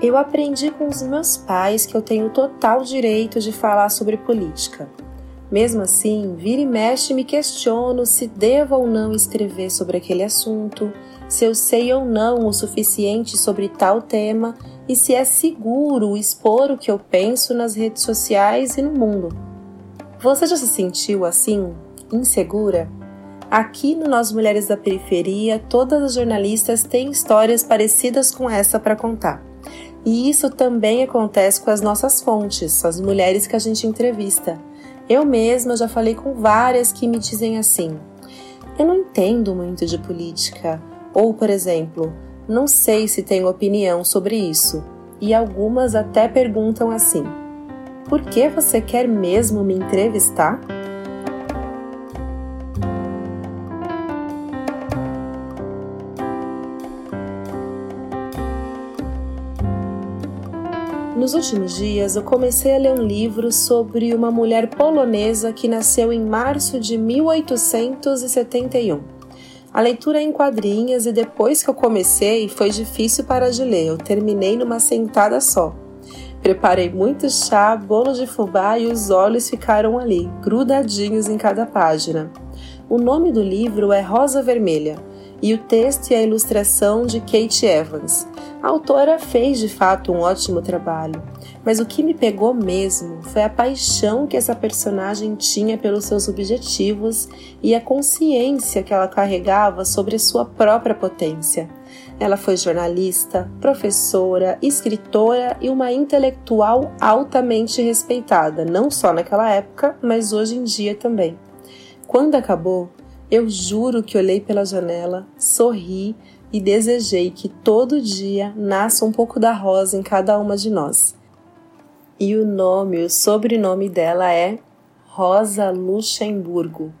Eu aprendi com os meus pais que eu tenho total direito de falar sobre política. Mesmo assim, vira e mexe me questiono se devo ou não escrever sobre aquele assunto, se eu sei ou não o suficiente sobre tal tema e se é seguro expor o que eu penso nas redes sociais e no mundo. Você já se sentiu assim, insegura? Aqui no Nós Mulheres da Periferia, todas as jornalistas têm histórias parecidas com essa para contar. E isso também acontece com as nossas fontes, as mulheres que a gente entrevista. Eu mesma já falei com várias que me dizem assim: eu não entendo muito de política. Ou, por exemplo, não sei se tenho opinião sobre isso. E algumas até perguntam assim: por que você quer mesmo me entrevistar? Nos últimos dias, eu comecei a ler um livro sobre uma mulher polonesa que nasceu em março de 1871. A leitura é em quadrinhas e depois que eu comecei, foi difícil parar de ler. Eu terminei numa sentada só. Preparei muito chá, bolo de fubá e os olhos ficaram ali, grudadinhos em cada página. O nome do livro é Rosa Vermelha e o texto e a ilustração de Kate Evans. A autora fez de fato um ótimo trabalho, mas o que me pegou mesmo foi a paixão que essa personagem tinha pelos seus objetivos e a consciência que ela carregava sobre sua própria potência. Ela foi jornalista, professora, escritora e uma intelectual altamente respeitada, não só naquela época, mas hoje em dia também. Quando acabou, eu juro que olhei pela janela, sorri e desejei que todo dia nasça um pouco da rosa em cada uma de nós. E o nome, o sobrenome dela é Rosa Luxemburgo.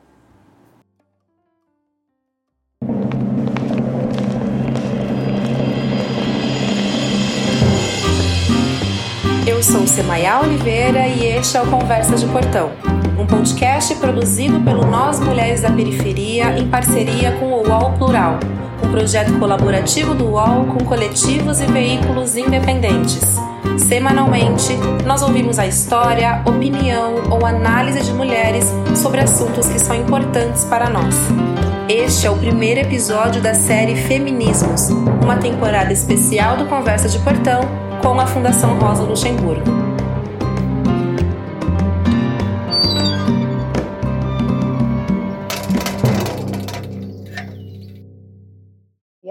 Eu sou Semaia Oliveira e este é o Conversa de Portão um podcast produzido pelo Nós Mulheres da Periferia em parceria com o UOL Plural, um projeto colaborativo do UOL com coletivos e veículos independentes. Semanalmente, nós ouvimos a história, opinião ou análise de mulheres sobre assuntos que são importantes para nós. Este é o primeiro episódio da série Feminismos, uma temporada especial do Conversa de Portão com a Fundação Rosa Luxemburgo.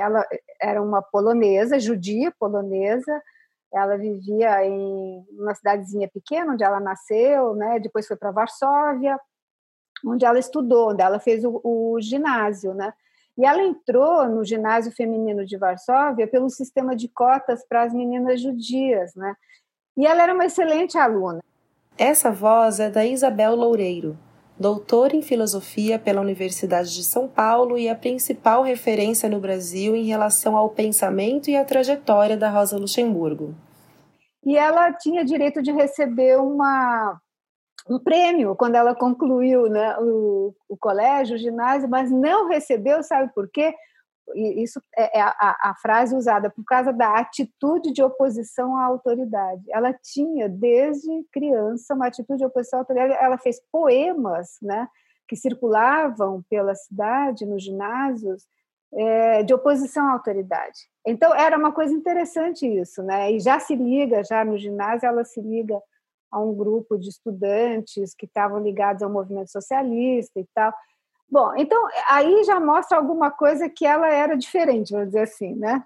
Ela era uma polonesa, judia polonesa, ela vivia em uma cidadezinha pequena onde ela nasceu, né? Depois foi para Varsóvia, onde ela estudou, onde ela fez o, o, ginásio, né? E ela entrou no ginásio feminino de Varsóvia pelo sistema de cotas para as meninas judias, né? E ela era uma excelente aluna. Essa voz é da Isabel Loureiro, doutor em filosofia pela Universidade de São Paulo e a principal referência no Brasil em relação ao pensamento e à trajetória da Rosa Luxemburgo. E ela tinha direito de receber uma, um prêmio quando ela concluiu né, o, o colégio, o ginásio, mas não recebeu, sabe por quê? Isso é, é a, a, frase usada por causa da atitude de oposição à autoridade. Ela tinha desde criança uma atitude de oposição à autoridade. Ela fez poemas, né, que circulavam pela cidade, nos ginásios, é, de oposição à autoridade. Então era uma coisa interessante isso, né? E já se liga, já no ginásio, ela se liga a um grupo de estudantes que estavam ligados ao movimento socialista e tal. Bom, então aí já mostra alguma coisa que ela era diferente, vamos dizer assim, né?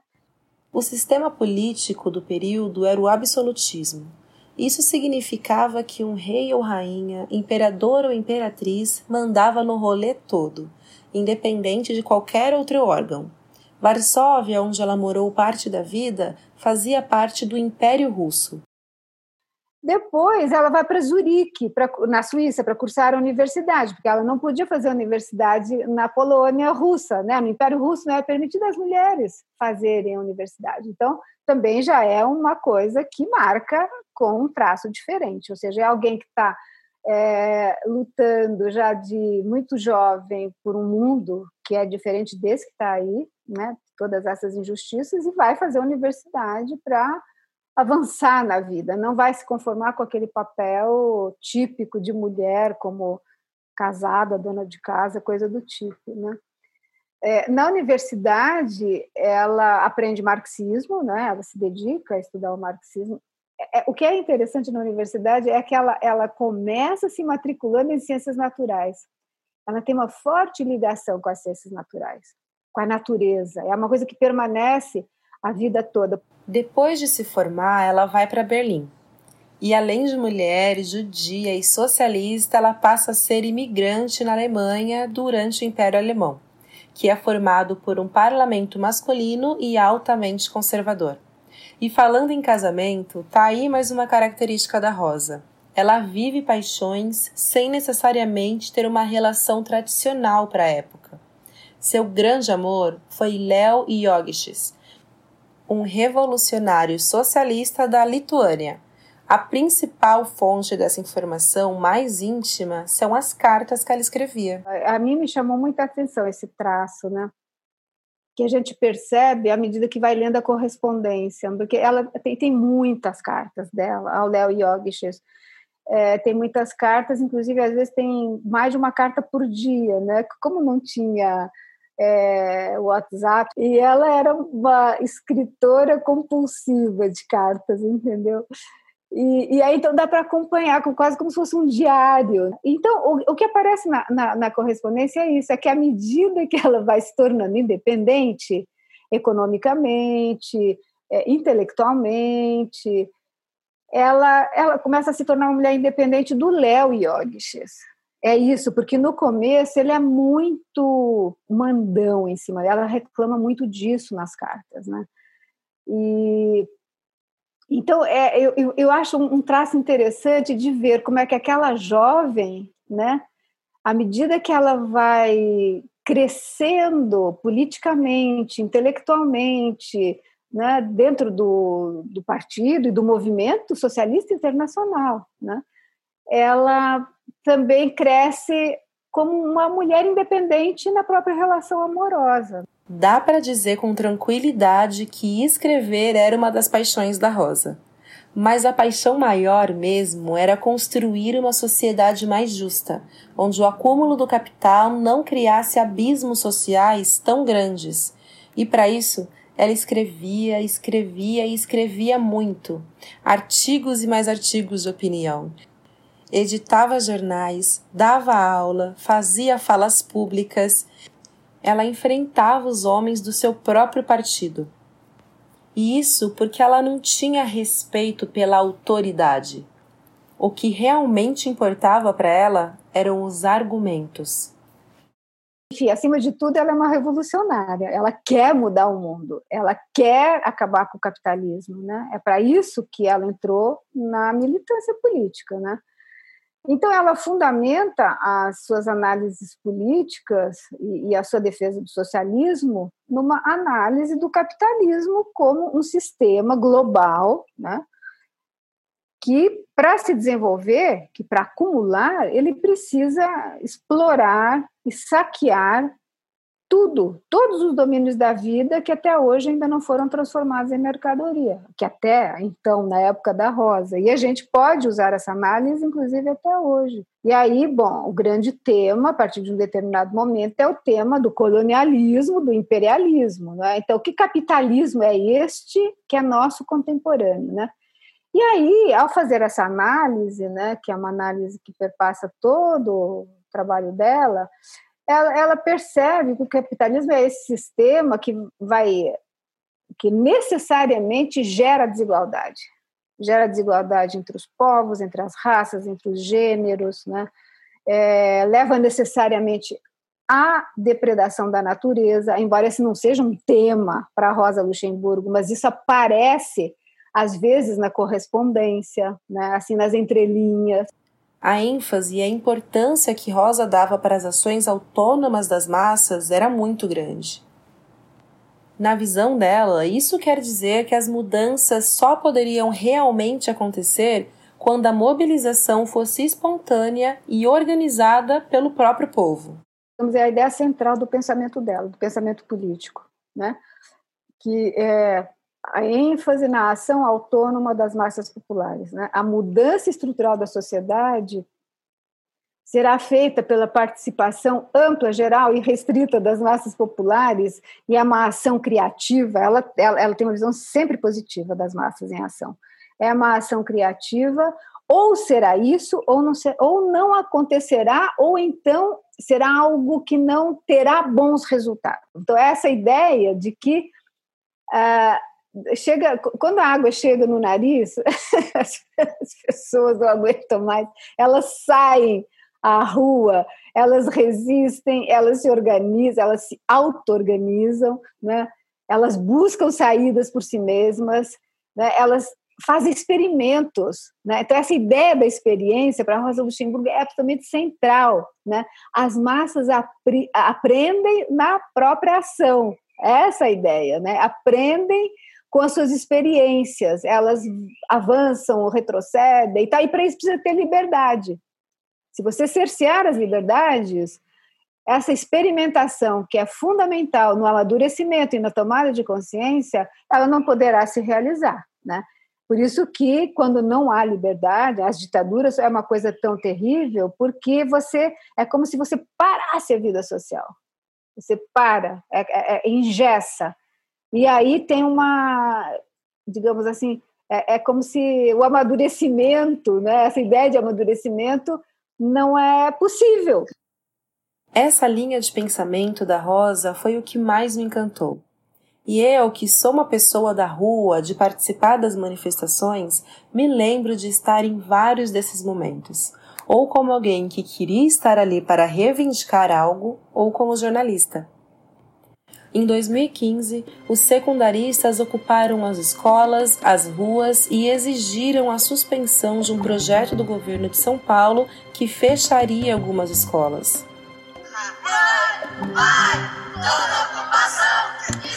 O sistema político do período era o absolutismo. Isso significava que um rei ou rainha, imperador ou imperatriz, mandava no rolê todo, independente de qualquer outro órgão. Varsóvia, onde ela morou parte da vida, fazia parte do Império Russo. Depois ela vai para Zurique, pra, na Suíça, para cursar a universidade, porque ela não podia fazer a universidade na Polônia russa, né? No Império Russo não é permitido as mulheres fazerem a universidade. Então, também já é uma coisa que marca com um traço diferente, ou seja, é alguém que está é, lutando já de muito jovem por um mundo que é diferente desse que está aí, né? Todas essas injustiças e vai fazer a universidade para avançar na vida, não vai se conformar com aquele papel típico de mulher como casada, dona de casa, coisa do tipo, né? É, na universidade, ela aprende marxismo, né? Ela se dedica a estudar o marxismo. É, é, o que é interessante na universidade é que ela, ela começa se matriculando em ciências naturais. Ela tem uma forte ligação com as ciências naturais, com a natureza. É uma coisa que permanece a vida toda. Depois de se formar, ela vai para Berlim. E além de mulher, judia e socialista, ela passa a ser imigrante na Alemanha durante o Império Alemão que é formado por um parlamento masculino e altamente conservador. E falando em casamento, tá aí mais uma característica da Rosa. Ela vive paixões sem necessariamente ter uma relação tradicional para a época. Seu grande amor foi Leo Jogiches, um revolucionário socialista da Lituânia, a principal fonte dessa informação mais íntima são as cartas que ela escrevia. A mim me chamou muita atenção esse traço, né? Que a gente percebe à medida que vai lendo a correspondência, porque ela tem, tem muitas cartas dela, ao Léo Yogiches. É, tem muitas cartas, inclusive às vezes tem mais de uma carta por dia, né? Como não tinha é, WhatsApp, e ela era uma escritora compulsiva de cartas, entendeu? E, e, aí então dá para acompanhar quase como se fosse um diário. Então o, o que aparece na, na, na, correspondência é isso, é que à medida que ela vai se tornando independente economicamente, é, intelectualmente, ela, ela começa a se tornar uma mulher independente do Léo Yogiches. É isso, porque no começo ele é muito mandão em cima dela, ela reclama muito disso nas cartas, né? E então, é, eu, eu acho um traço interessante de ver como é que aquela jovem, né, à medida que ela vai crescendo politicamente, intelectualmente, né, dentro do, do partido e do movimento socialista internacional, né, ela também cresce como uma mulher independente na própria relação amorosa. Dá para dizer com tranquilidade que escrever era uma das paixões da Rosa. Mas a paixão maior mesmo era construir uma sociedade mais justa, onde o acúmulo do capital não criasse abismos sociais tão grandes. E para isso, ela escrevia, escrevia e escrevia muito, artigos e mais artigos de opinião. Editava jornais, dava aula, fazia falas públicas ela enfrentava os homens do seu próprio partido. E isso porque ela não tinha respeito pela autoridade. O que realmente importava para ela eram os argumentos. Enfim, acima de tudo, ela é uma revolucionária. Ela quer mudar o mundo. Ela quer acabar com o capitalismo, né? É para isso que ela entrou na militância política, né? Então, ela fundamenta as suas análises políticas e, a sua defesa do socialismo numa análise do capitalismo como um sistema global, né? que, para se desenvolver, que para acumular, ele precisa explorar e saquear tudo, todos os domínios da vida que até hoje ainda não foram transformados em mercadoria, que até então, na época da Rosa. E a gente pode usar essa análise, inclusive, até hoje. E aí, bom, o grande tema, a partir de um determinado momento, é o tema do colonialismo, do imperialismo. Né? Então, que capitalismo é este que é nosso contemporâneo? Né? E aí, ao fazer essa análise, né, que é uma análise que perpassa todo o trabalho dela, ela, ela percebe que o capitalismo é esse sistema que vai que necessariamente gera desigualdade gera desigualdade entre os povos, entre as raças, entre os gêneros, né? É, leva necessariamente à depredação da natureza, embora esse não seja um tema para Rosa Luxemburgo, mas isso aparece às vezes na correspondência, né? assim nas entrelinhas. A ênfase e a importância que Rosa dava para as ações autônomas das massas era muito grande. Na visão dela, isso quer dizer que as mudanças só poderiam realmente acontecer quando a mobilização fosse espontânea e organizada pelo próprio povo. Vamos ver a ideia central do pensamento dela, do pensamento político, né? Que é, a ênfase na ação autônoma das massas populares. Né? A mudança estrutural da sociedade será feita pela participação ampla, geral e restrita das massas populares e é uma ação criativa. Ela, ela, ela tem uma visão sempre positiva das massas em ação. É uma ação criativa, ou será isso, ou não, ser, ou não acontecerá, ou então será algo que não terá bons resultados. Então, essa ideia de que uh, chega, quando a água chega no nariz, as pessoas não aguentam mais, elas saem à rua, elas resistem, elas se organizam, elas se auto-organizam, né? elas buscam saídas por si mesmas, né? elas fazem experimentos. Né? Então, essa ideia da experiência para Rosa Luxemburgo é absolutamente central. Né? As massas aprendem na própria ação. Essa é ideia. Né? Aprendem com as suas experiências, elas avançam, retrocedem, e, tá, e para isso precisa ter liberdade. Se você cercear as liberdades, essa experimentação que é fundamental no amadurecimento e na tomada de consciência, ela não poderá se realizar, né? Por isso que quando não há liberdade, as ditaduras é uma coisa tão terrível, porque você é como se você parasse a vida social. Você para, é, é, é. E aí tem uma, digamos assim, é, é como se o amadurecimento, né, essa ideia de amadurecimento não é possível. Essa linha de pensamento da Rosa foi o que mais me encantou. E eu, que sou uma pessoa da rua, de participar das manifestações, me lembro de estar em vários desses momentos, ou como alguém que queria estar ali para reivindicar algo, ou como jornalista. Em 2015, os secundaristas ocuparam as escolas, as ruas e exigiram a suspensão de um projeto do governo de São Paulo que fecharia algumas escolas. Vai, vai, toda ocupação, e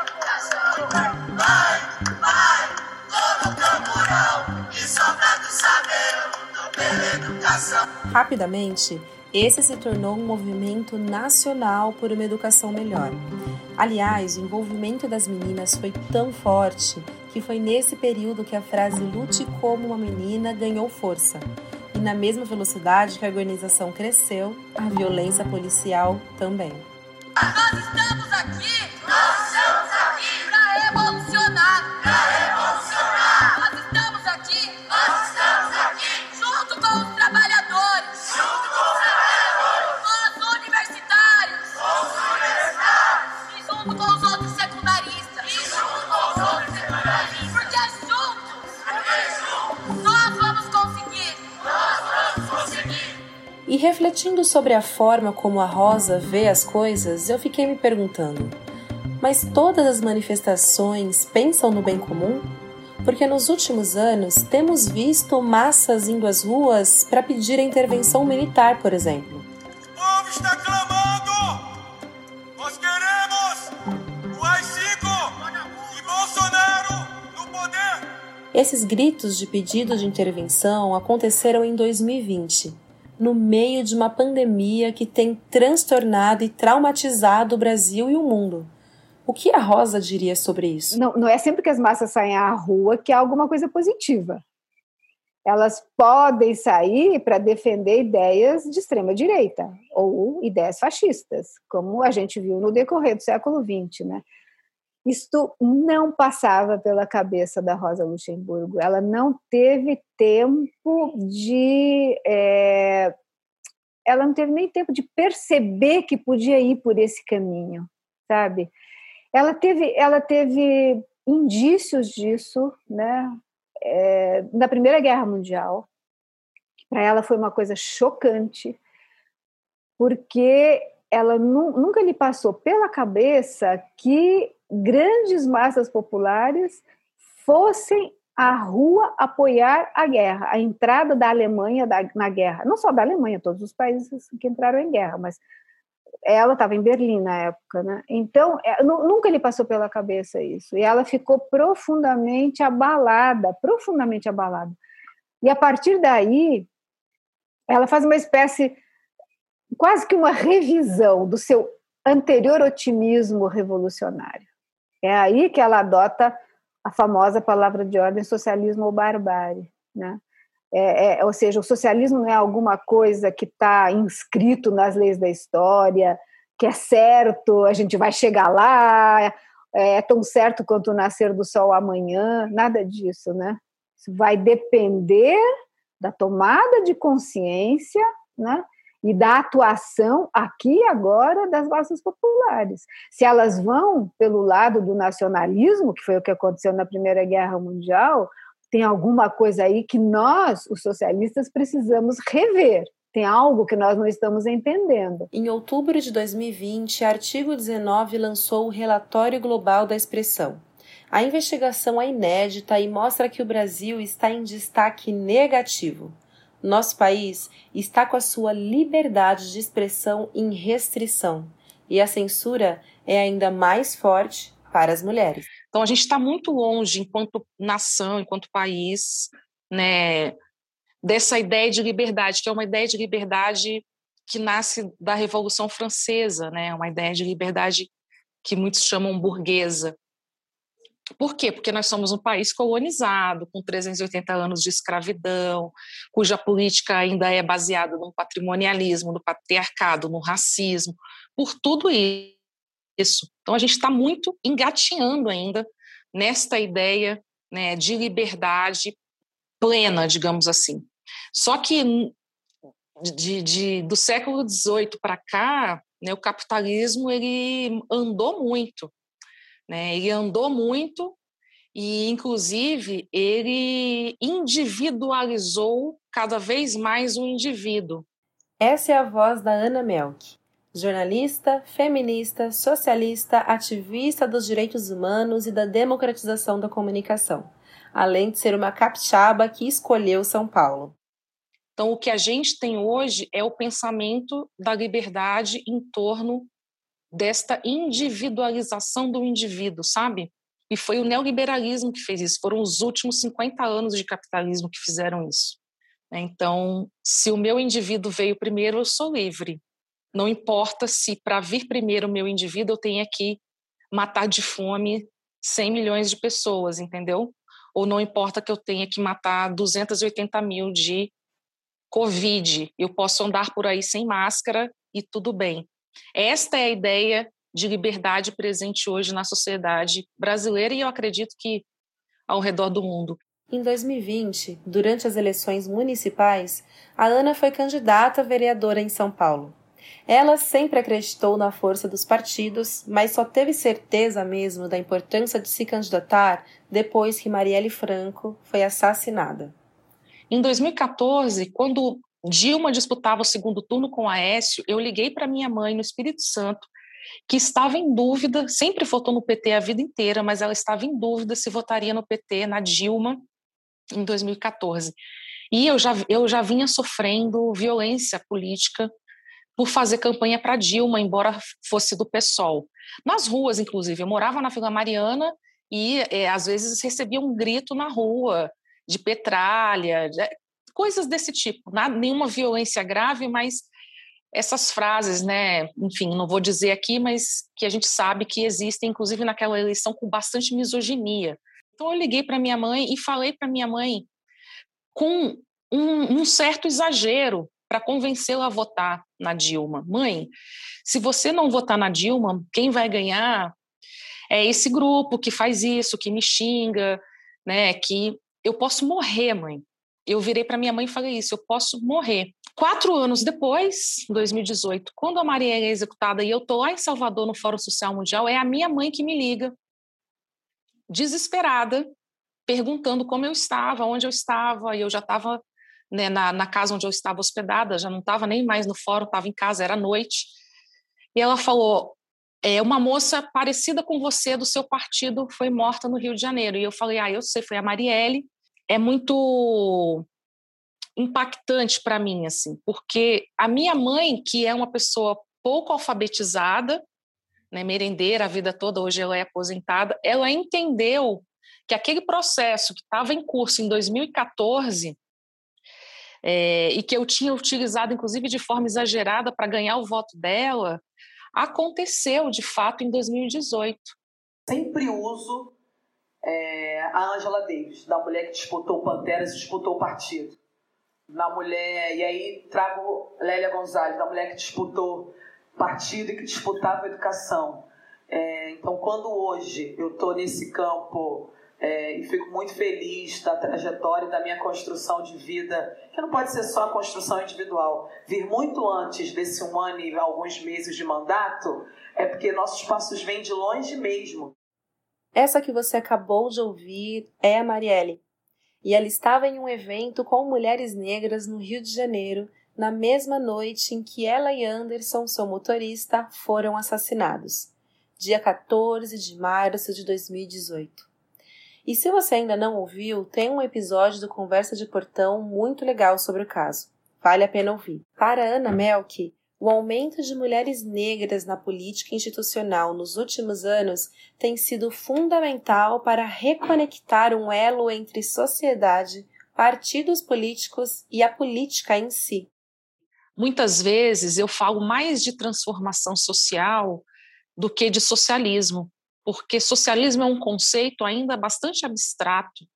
educação. Vai, vai, todo e educação. Rapidamente, esse se tornou um movimento nacional por uma educação melhor. Aliás, o envolvimento das meninas foi tão forte que foi nesse período que a frase lute como uma menina ganhou força. E na mesma velocidade que a organização cresceu, a violência policial também. Nós estamos aqui! Nós estamos aqui! Para! Refletindo sobre a forma como a Rosa vê as coisas, eu fiquei me perguntando: mas todas as manifestações pensam no bem comum? Porque nos últimos anos temos visto massas indo às ruas para pedir a intervenção militar, por exemplo. O povo está clamando! Nós queremos o AI-5 e Bolsonaro no poder! Esses gritos de pedido de intervenção aconteceram em 2020 no meio de uma pandemia que tem transtornado e traumatizado o Brasil e o mundo. O que a Rosa diria sobre isso? Não, não é sempre que as massas saem à rua que há alguma coisa positiva. Elas podem sair para defender ideias de extrema direita ou ideias fascistas, como a gente viu no decorrer do século XX, né? Isto não passava pela cabeça da Rosa Luxemburgo. Ela não teve tempo de. É, ela não teve nem tempo de perceber que podia ir por esse caminho, sabe? Ela teve, ela teve indícios disso, né? É, na Primeira Guerra Mundial, que para ela foi uma coisa chocante, porque ela nu, nunca lhe passou pela cabeça que grandes massas populares fossem à rua apoiar a guerra, a entrada da Alemanha na guerra, não só da Alemanha, todos os países que entraram em guerra, mas ela estava em Berlim na época, né? Então, é, nunca lhe passou pela cabeça isso. E ela ficou profundamente abalada, profundamente abalada. E a partir daí, ela faz uma espécie, quase que uma revisão do seu anterior otimismo revolucionário É aí que ela adota a famosa palavra de ordem socialismo ou barbárie, né? É, é, ou seja, o socialismo não é alguma coisa que está inscrito nas leis da história, que é certo, a gente vai chegar lá, é, é tão certo quanto o nascer do sol amanhã, nada disso, né? Isso vai depender da tomada de consciência, né? E da atuação aqui e agora das massas populares. Se elas vão pelo lado do nacionalismo, que foi o que aconteceu na Primeira Guerra Mundial, tem alguma coisa aí que nós, os socialistas, precisamos rever. Tem algo que nós não estamos entendendo. Em outubro de 2020, Artigo 19 lançou o Relatório Global da Expressão. A investigação é inédita e mostra que o Brasil está em destaque negativo nosso país está com a sua liberdade de expressão em restrição e a censura é ainda mais forte para as mulheres. Então a gente está muito longe, enquanto nação, enquanto país, né, dessa ideia de liberdade, que é uma ideia de liberdade que nasce da Revolução Francesa, né, uma ideia de liberdade que muitos chamam burguesa, por quê? Porque nós somos um país colonizado, com 380 anos de escravidão, cuja política ainda é baseada no patrimonialismo, no patriarcado, no racismo, por tudo isso. Então, a gente está muito engatinhando ainda nesta ideia né, de liberdade plena, digamos assim. Só que de, de, do século XVIII para cá, né, o capitalismo ele andou muito né? Ele andou muito e, inclusive, ele individualizou cada vez mais o indivíduo. Essa é a voz da Ana Melk, jornalista, feminista, socialista, ativista dos direitos humanos e da democratização da comunicação, além de ser uma capixaba que escolheu São Paulo. Então, o que a gente tem hoje é o pensamento da liberdade em torno desta individualização do indivíduo, sabe? E foi o neoliberalismo que fez isso, foram os últimos 50 anos de capitalismo que fizeram isso. Né? Então, se o meu indivíduo veio primeiro, eu sou livre. Não importa se para vir primeiro o meu indivíduo eu tenha que matar de fome 100 milhões de pessoas, entendeu? Ou não importa que eu tenha que matar 280 mil de Covid, eu posso andar por aí sem máscara e tudo bem. Esta é a ideia de liberdade presente hoje na sociedade brasileira e eu acredito que ao redor do mundo. Em 2020, durante as eleições municipais, a Ana foi candidata a vereadora em São Paulo. Ela sempre acreditou na força dos partidos, mas só teve certeza mesmo da importância de se candidatar depois que Marielle Franco foi assassinada. Em 2014, quando Dilma disputava o segundo turno com Aécio, eu liguei para minha mãe no Espírito Santo, que estava em dúvida, sempre votou no PT a vida inteira, mas ela estava em dúvida se votaria no PT, na Dilma, em 2014. E eu já, eu já vinha sofrendo violência política por fazer campanha para Dilma, embora fosse do PSOL. Nas ruas, inclusive, eu morava na Vila Mariana e é, às vezes recebia um grito na rua de petralha, coisas desse tipo, nada, nenhuma violência grave, mas essas frases, né, enfim, não vou dizer aqui, mas que a gente sabe que existem, inclusive naquela eleição, com bastante misoginia. Então eu liguei para minha mãe e falei para minha mãe com um, um certo exagero para convencê-la a votar na Dilma. Mãe, se você não votar na Dilma, quem vai ganhar é esse grupo que faz isso, que me xinga, né, que eu posso morrer, mãe eu virei para minha mãe e falei isso: eu posso morrer. Quatro anos depois, 2018, quando a Maria é executada e eu estou lá em Salvador no Fórum Social Mundial, é a minha mãe que me liga, desesperada, perguntando como eu estava, onde eu estava, e eu já estava né, na, na, casa onde eu estava hospedada, já não estava nem mais no fórum, estava em casa, era noite. E ela falou: é, uma moça parecida com você do seu partido foi morta no Rio de Janeiro. E eu falei: ah, eu sei, foi a Marielle é muito impactante para mim, assim, porque a minha mãe, que é uma pessoa pouco alfabetizada, né, merendeira a vida toda, hoje ela é aposentada, ela entendeu que aquele processo que estava em curso em 2014 é, e que eu tinha utilizado, inclusive, de forma exagerada para ganhar o voto dela, aconteceu de fato em 2018. sempre uso é, a Angela Davis, da mulher que disputou Panteras e disputou o partido. Na mulher, e aí trago Lélia Gonzalez, da mulher que disputou partido e que disputava educação. É, então, quando hoje eu estou nesse campo é, e fico muito feliz da trajetória da minha construção de vida, que não pode ser só a construção individual, vir muito antes desse um ano e alguns meses de mandato, é porque nossos passos vêm de longe mesmo. Essa que você acabou de ouvir é a Marielle. E ela estava em um evento com mulheres negras no Rio de Janeiro, na mesma noite em que ela e Anderson, seu motorista, foram assassinados, dia 14 de março de 2018. E se você ainda não ouviu, tem um episódio do Conversa de Portão muito legal sobre o caso. Vale a pena ouvir. Para Ana Melk, o aumento de mulheres negras na política institucional nos últimos anos tem sido fundamental para reconectar um elo entre sociedade, partidos políticos e a política em si. Muitas vezes eu falo mais de transformação social do que de socialismo, porque socialismo é um conceito ainda bastante abstrato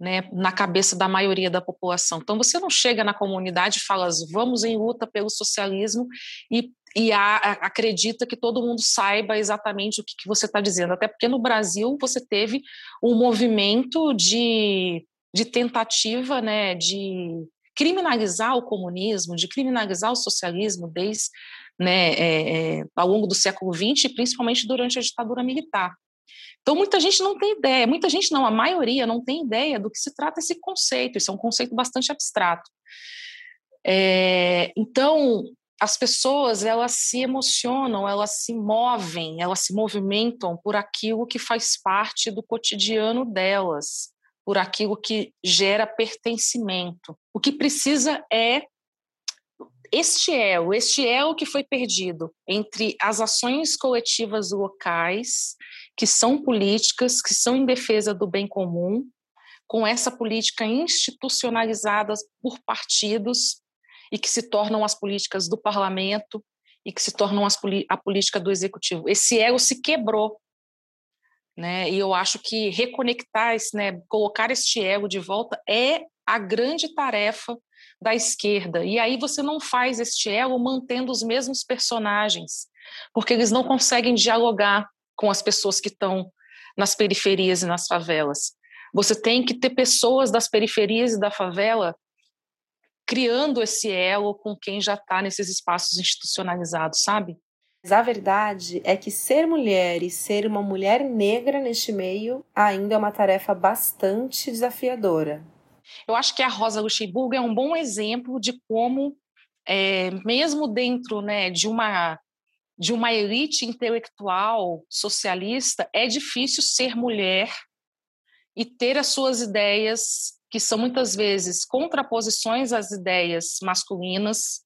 né, na cabeça da maioria da população. Então, você não chega na comunidade e fala, vamos em luta pelo socialismo e, e a, a, acredita que todo mundo saiba exatamente o que, que você está dizendo. Até porque no Brasil você teve um movimento de, de tentativa né, de criminalizar o comunismo, de criminalizar o socialismo desde né, é, é, ao longo do século XX, principalmente durante a ditadura militar. Então, muita gente não tem ideia, muita gente não, a maioria não tem ideia do que se trata esse conceito, isso é um conceito bastante abstrato. É, então, as pessoas, elas se emocionam, elas se movem, elas se movimentam por aquilo que faz parte do cotidiano delas, por aquilo que gera pertencimento. O que precisa é este elo, este elo que foi perdido entre as ações coletivas locais, que são políticas, que são em defesa do bem comum, com essa política institucionalizada por partidos e que se tornam as políticas do parlamento e que se tornam as, a política do executivo. Esse elo se quebrou. Né? E eu acho que reconectar, esse, né, colocar este ego de volta é a grande tarefa da esquerda. E aí você não faz este elo mantendo os mesmos personagens, porque eles não conseguem dialogar com as pessoas que estão nas periferias e nas favelas. Você tem que ter pessoas das periferias e da favela criando esse elo com quem já está nesses espaços institucionalizados, sabe? Mas a verdade é que ser mulher e ser uma mulher negra neste meio ainda é uma tarefa bastante desafiadora. Eu acho que a Rosa Luxemburgo é um bom exemplo de como, é, mesmo dentro né, de uma de uma elite intelectual socialista, é difícil ser mulher e ter as suas ideias, que são muitas vezes contraposições às ideias masculinas,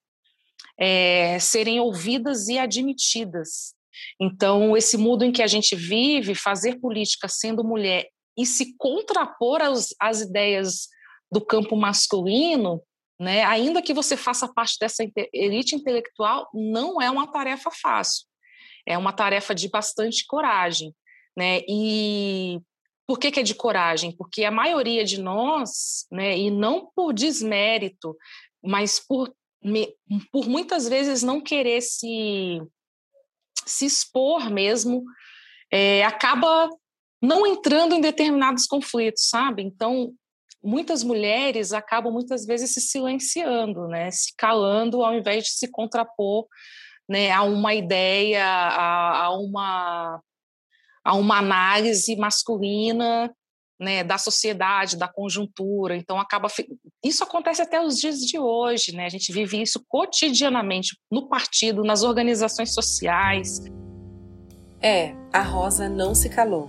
é, serem ouvidas e admitidas. Então, esse mundo em que a gente vive, fazer política sendo mulher e se contrapor às, às ideias do campo masculino, né, ainda que você faça parte dessa elite intelectual, não é uma tarefa fácil. É uma tarefa de bastante coragem. Né? E por que, que é de coragem? Porque a maioria de nós, né, e não por desmérito, mas por, por muitas vezes não querer se, se expor mesmo, é, acaba não entrando em determinados conflitos, sabe? Então, muitas mulheres acabam muitas vezes se silenciando, né, se calando ao invés de se contrapor, né, a uma ideia, a, a uma a uma análise masculina, né, da sociedade, da conjuntura. Então acaba isso acontece até os dias de hoje, né? A gente vive isso cotidianamente no partido, nas organizações sociais. É, a Rosa não se calou.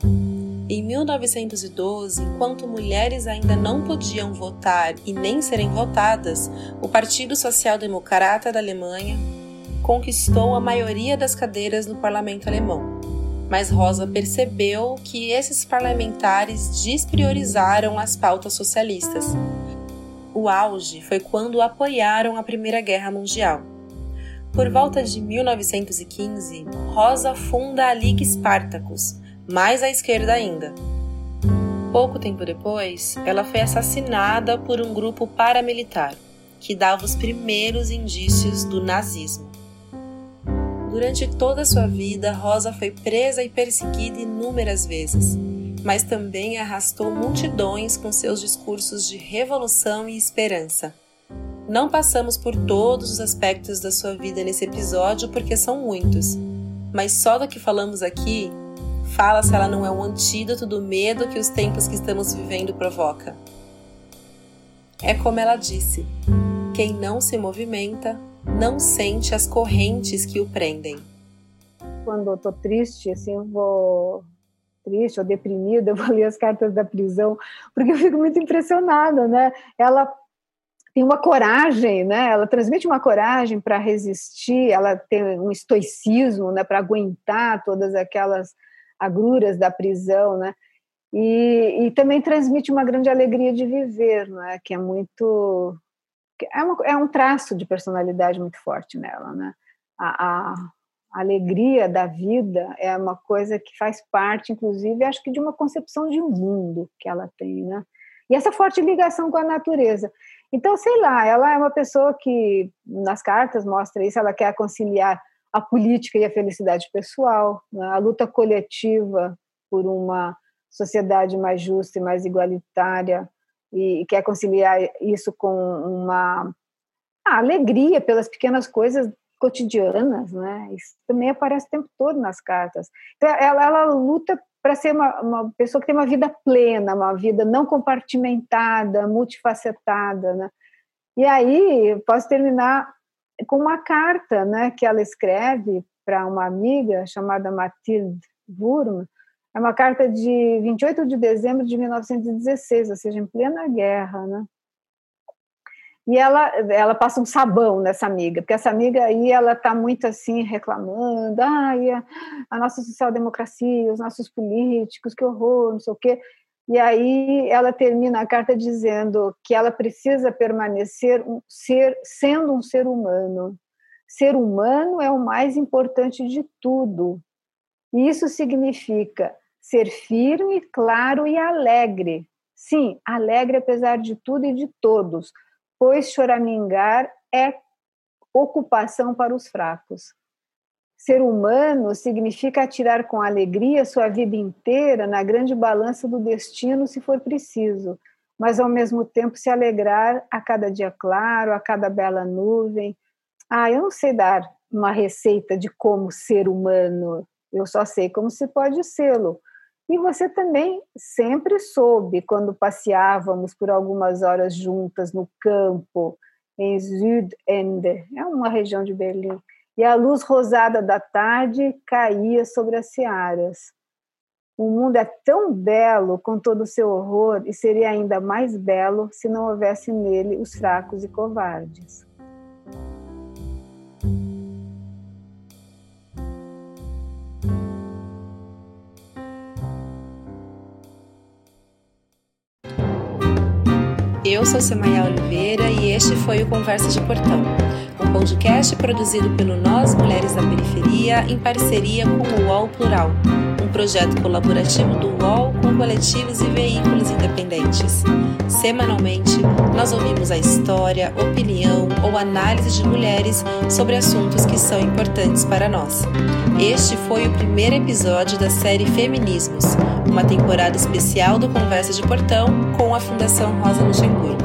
Em 1912, enquanto mulheres ainda não podiam votar e nem serem votadas, o Partido Social Democrata da Alemanha conquistou a maioria das cadeiras no parlamento alemão. Mas Rosa percebeu que esses parlamentares despriorizaram as pautas socialistas. O auge foi quando apoiaram a Primeira Guerra Mundial. Por volta de 1915, Rosa funda a Liga Spartacus, mais à esquerda ainda. Pouco tempo depois, ela foi assassinada por um grupo paramilitar que dava os primeiros indícios do nazismo. Durante toda a sua vida, Rosa foi presa e perseguida inúmeras vezes, mas também arrastou multidões com seus discursos de revolução e esperança. Não passamos por todos os aspectos da sua vida nesse episódio porque são muitos, mas só do que falamos aqui fala se ela não é um antídoto do medo que os tempos que estamos vivendo provoca. É como ela disse: quem não se movimenta não sente as correntes que o prendem. Quando eu tô triste, assim, eu vou triste ou deprimida, eu vou ler as cartas da prisão, porque eu fico muito impressionada, né? Ela tem uma coragem, né? Ela transmite uma coragem para resistir, ela tem um estoicismo, né, para aguentar todas aquelas agruras da prisão, né? E, e, também transmite uma grande alegria de viver, né? Que é muito é, uma, é um traço de personalidade muito forte nela, né? A, a, a, alegria da vida é uma coisa que faz parte, inclusive, acho que de uma concepção de um mundo que ela tem, né? E essa forte ligação com a natureza. Então, sei lá, ela é uma pessoa que nas cartas mostra isso, ela quer conciliar a política e a felicidade pessoal, né? a luta coletiva por uma sociedade mais justa e mais igualitária, e, quer conciliar isso com uma alegria pelas pequenas coisas cotidianas, né? Isso também aparece o tempo todo nas cartas. Então, ela, ela luta para ser uma, uma, pessoa que tem uma vida plena, uma vida não compartimentada, multifacetada, né? E aí, posso terminar com uma carta né, que ela escreve para uma amiga chamada Mathilde Wurm, é uma carta de 28 de dezembro de 1916, ou seja, em plena guerra, né? E ela, ela passa um sabão nessa amiga, porque essa amiga aí, ela está muito assim, reclamando, ai, a, a nossa social-democracia, os nossos políticos, que horror, não sei o quê. E aí ela termina a carta dizendo que ela precisa permanecer um ser, sendo um ser humano. Ser humano é o mais importante de tudo. E isso significa ser firme, claro e alegre. Sim, alegre apesar de tudo e de todos, pois choramingar é ocupação para os fracos. Ser humano significa atirar com alegria sua vida inteira na grande balança do destino, se for preciso, mas ao mesmo tempo se alegrar a cada dia claro, a cada bela nuvem. Ah, eu não sei dar uma receita de como ser humano, eu só sei como se pode sê-lo. E você também sempre soube quando passeávamos por algumas horas juntas no campo, em Südende, é uma região de Berlim e a luz rosada da tarde caía sobre as searas. O mundo é tão belo com todo o seu horror e seria ainda mais belo se não houvesse nele os fracos e covardes. Eu sou Semaia Oliveira e este foi o Conversa de Portão podcast produzido pelo Nós Mulheres da Periferia em parceria com o UOL Plural, um projeto colaborativo do UOL com coletivos e veículos independentes. Semanalmente, nós ouvimos a história, opinião ou análise de mulheres sobre assuntos que são importantes para nós. Este foi o primeiro episódio da série Feminismos, uma temporada especial do Conversa de Portão com a Fundação Rosa Luxemburgo.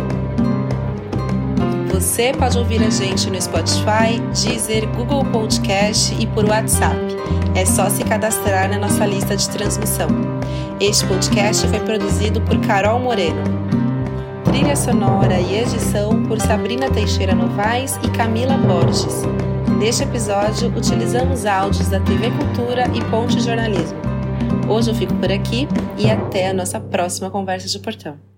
Você pode ouvir a gente no Spotify, Deezer, Google Podcast e por WhatsApp. É só se cadastrar na nossa lista de transmissão. Este podcast foi produzido por Carol Moreno. Trilha sonora e edição por Sabrina Teixeira Novaes e Camila Borges. Neste episódio, utilizamos áudios da TV Cultura e Ponte Jornalismo. Hoje eu fico por aqui e até a nossa próxima conversa de portão.